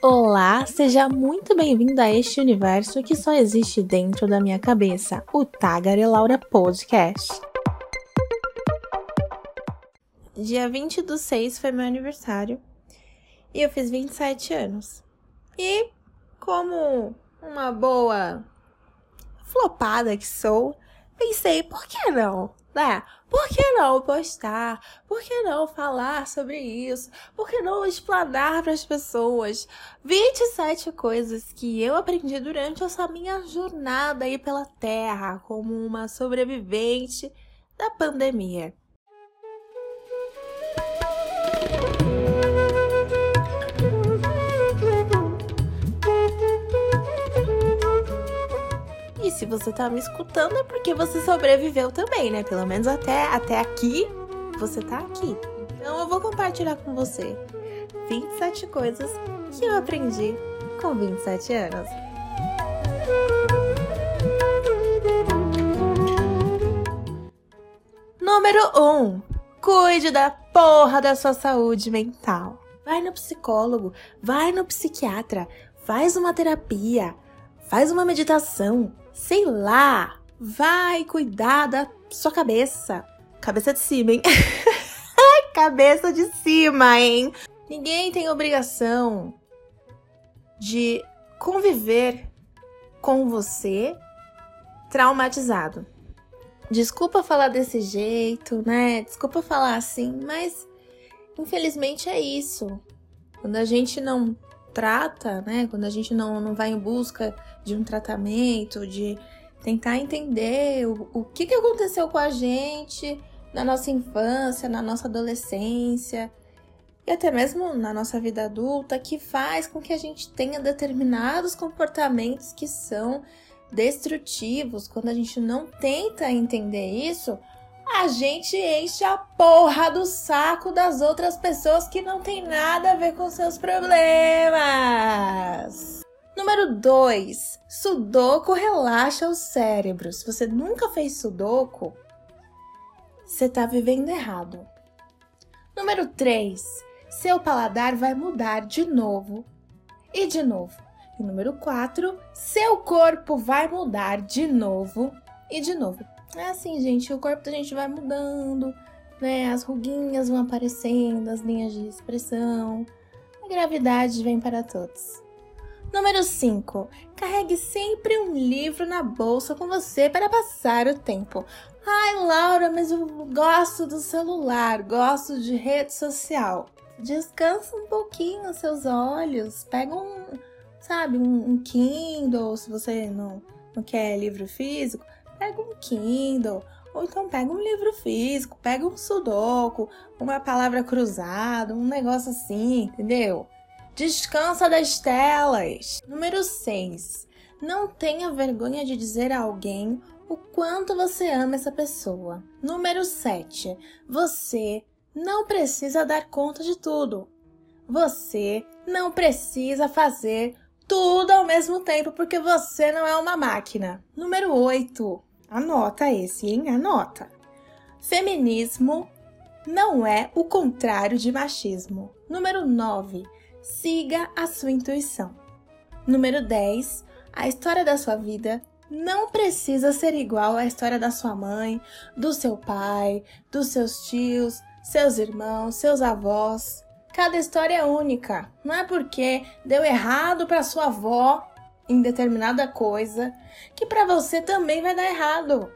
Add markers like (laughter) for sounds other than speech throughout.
Olá, seja muito bem-vindo a este universo que só existe dentro da minha cabeça, o Tagarelaura Podcast. Dia 20 do 6 foi meu aniversário e eu fiz 27 anos. E como uma boa flopada que sou, pensei, por que não? Né? Por que não postar? Por que não falar sobre isso? Por que não explanar para as pessoas 27 coisas que eu aprendi durante essa minha jornada aí pela Terra como uma sobrevivente da pandemia? E se você tá me escutando é porque você sobreviveu também, né? Pelo menos até, até aqui, você tá aqui. Então eu vou compartilhar com você 27 coisas que eu aprendi com 27 anos. Número 1. Um, cuide da porra da sua saúde mental. Vai no psicólogo, vai no psiquiatra, faz uma terapia, faz uma meditação, sei lá, vai cuidar da sua cabeça. Cabeça de cima, hein? (laughs) cabeça de cima, hein? Ninguém tem obrigação de conviver com você traumatizado. Desculpa falar desse jeito, né? Desculpa falar assim, mas infelizmente é isso. Quando a gente não trata, né? Quando a gente não, não vai em busca de um tratamento, de tentar entender o, o que, que aconteceu com a gente na nossa infância, na nossa adolescência e até mesmo na nossa vida adulta, que faz com que a gente tenha determinados comportamentos que são destrutivos. Quando a gente não tenta entender isso, a gente enche a porra do saco das outras pessoas que não tem nada a ver com seus problemas. Número 2. Sudoku relaxa o cérebro. Se você nunca fez Sudoku, você tá vivendo errado. Número 3. Seu paladar vai mudar de novo e de novo. E número 4. Seu corpo vai mudar de novo e de novo. É assim, gente, o corpo da gente vai mudando, né? As ruguinhas vão aparecendo, as linhas de expressão. A gravidade vem para todos. Número 5. Carregue sempre um livro na bolsa com você para passar o tempo. Ai, Laura, mas eu gosto do celular, gosto de rede social. Descansa um pouquinho seus olhos. Pega um, sabe, um, um Kindle, se você não, não quer livro físico pega um Kindle, ou então pega um livro físico, pega um sudoku, uma palavra cruzada, um negócio assim, entendeu? Descansa das telas. Número 6. Não tenha vergonha de dizer a alguém o quanto você ama essa pessoa. Número 7. Você não precisa dar conta de tudo. Você não precisa fazer tudo ao mesmo tempo porque você não é uma máquina. Número 8. Anota esse, hein? Anota. Feminismo não é o contrário de machismo. Número 9. Siga a sua intuição. Número 10. A história da sua vida não precisa ser igual à história da sua mãe, do seu pai, dos seus tios, seus irmãos, seus avós. Cada história é única. Não é porque deu errado para sua avó em determinada coisa que para você também vai dar errado.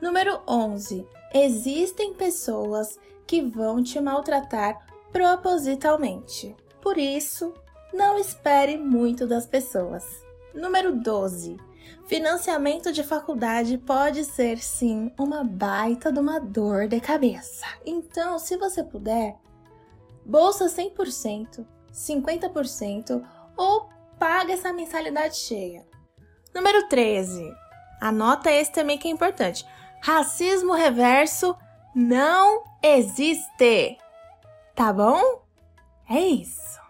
Número 11. Existem pessoas que vão te maltratar propositalmente. Por isso, não espere muito das pessoas. Número 12. Financiamento de faculdade pode ser sim uma baita de uma dor de cabeça. Então, se você puder, bolsa 100%, 50% ou paga essa mensalidade cheia. Número 13. Anota esse também que é importante. Racismo reverso não existe. Tá bom? É isso.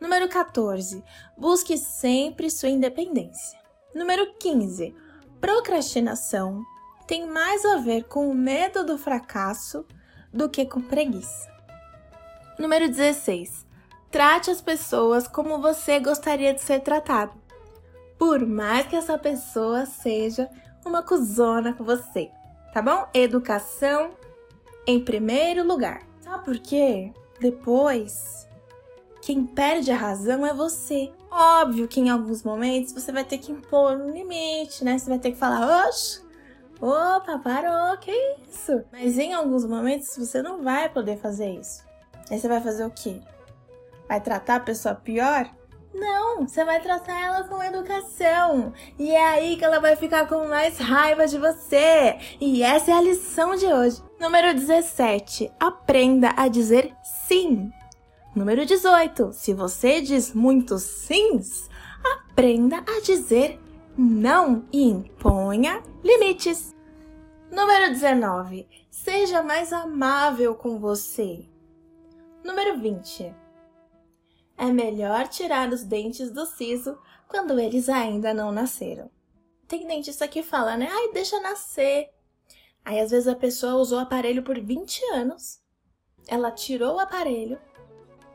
Número 14. Busque sempre sua independência. Número 15. Procrastinação tem mais a ver com o medo do fracasso do que com preguiça. Número 16. Trate as pessoas como você gostaria de ser tratado. Por mais que essa pessoa seja uma cuzona com você, tá bom? Educação em primeiro lugar. Sabe por quê? Depois, quem perde a razão é você. Óbvio que em alguns momentos você vai ter que impor um limite, né? Você vai ter que falar, oxe, opa, parou, que isso? Mas em alguns momentos você não vai poder fazer isso. Aí você vai fazer o quê? Vai tratar a pessoa pior? Não, você vai tratar ela com educação. E é aí que ela vai ficar com mais raiva de você. E essa é a lição de hoje. Número 17. Aprenda a dizer sim. Número 18. Se você diz muitos sims, aprenda a dizer não e imponha limites. Número 19. Seja mais amável com você. Número 20. É melhor tirar os dentes do siso quando eles ainda não nasceram. Tem dentista que fala, né? Ai, deixa nascer. Aí às vezes a pessoa usou o aparelho por 20 anos. Ela tirou o aparelho,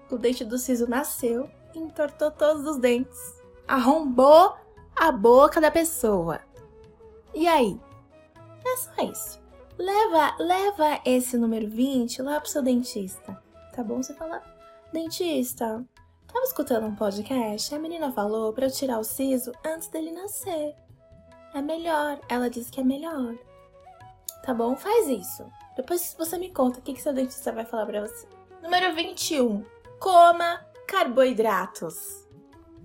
o dente do siso nasceu entortou todos os dentes. Arrombou a boca da pessoa. E aí? É só isso. Leva, leva esse número 20 lá pro seu dentista. Tá bom? Você fala, dentista, Tava escutando um podcast e a menina falou para eu tirar o siso antes dele nascer. É melhor, ela disse que é melhor. Tá bom? Faz isso. Depois você me conta o que, que seu dentista vai falar pra você. Número 21. Coma carboidratos.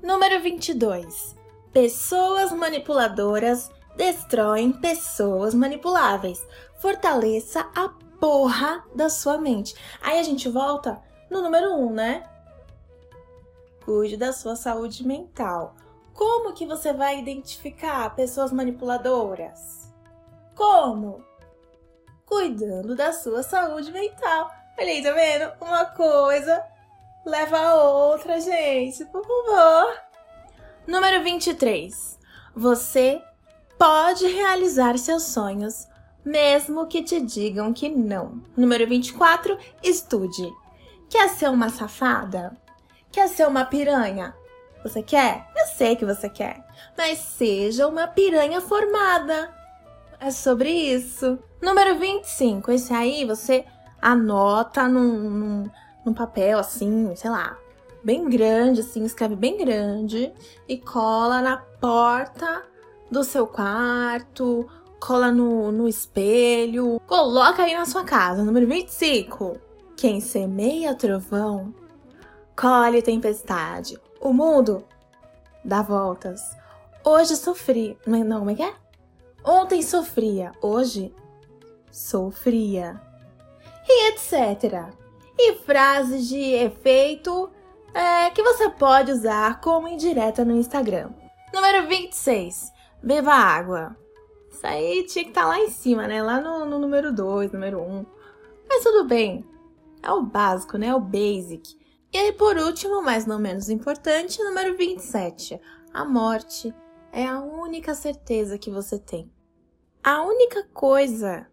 Número 22. Pessoas manipuladoras destroem pessoas manipuláveis. Fortaleça a porra da sua mente. Aí a gente volta no número 1, né? Cuide da sua saúde mental. Como que você vai identificar pessoas manipuladoras? Como? Cuidando da sua saúde mental. Olha aí, tá vendo? Uma coisa leva a outra, gente. Por favor. Número 23. Você pode realizar seus sonhos, mesmo que te digam que não. Número 24. Estude. Quer ser uma safada? Quer ser uma piranha? Você quer? Eu sei que você quer. Mas seja uma piranha formada. É sobre isso. Número 25. Esse aí você anota num, num, num papel assim, sei lá, bem grande, assim, escreve bem grande e cola na porta do seu quarto, cola no, no espelho, coloca aí na sua casa. Número 25. Quem semeia trovão colhe tempestade. O mundo dá voltas. Hoje sofri. Não, não como é que é? Ontem sofria, hoje sofria. E etc. E frases de efeito é, que você pode usar como indireta no Instagram. Número 26. Beba água. Isso aí tinha que estar tá lá em cima, né? Lá no, no número 2, número 1. Um. Mas tudo bem. É o básico, né? É o basic. E aí, por último, mas não menos importante, número 27. A morte é a única certeza que você tem. A única coisa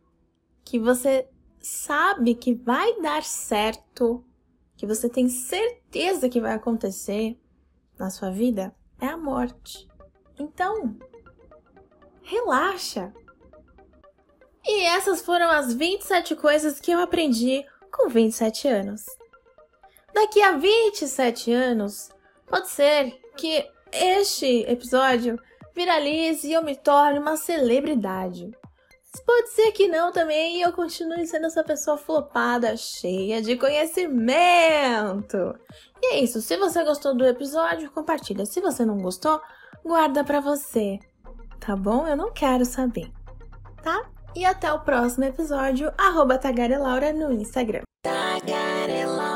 que você sabe que vai dar certo, que você tem certeza que vai acontecer na sua vida, é a morte. Então, relaxa. E essas foram as 27 coisas que eu aprendi com 27 anos. Daqui a 27 anos, pode ser que este episódio viralize e eu me torne uma celebridade. Mas pode ser que não também e eu continue sendo essa pessoa flopada, cheia de conhecimento. E é isso. Se você gostou do episódio, compartilha. Se você não gostou, guarda pra você. Tá bom? Eu não quero saber. Tá? E até o próximo episódio, arroba Tagarelaura no Instagram. Tagarela.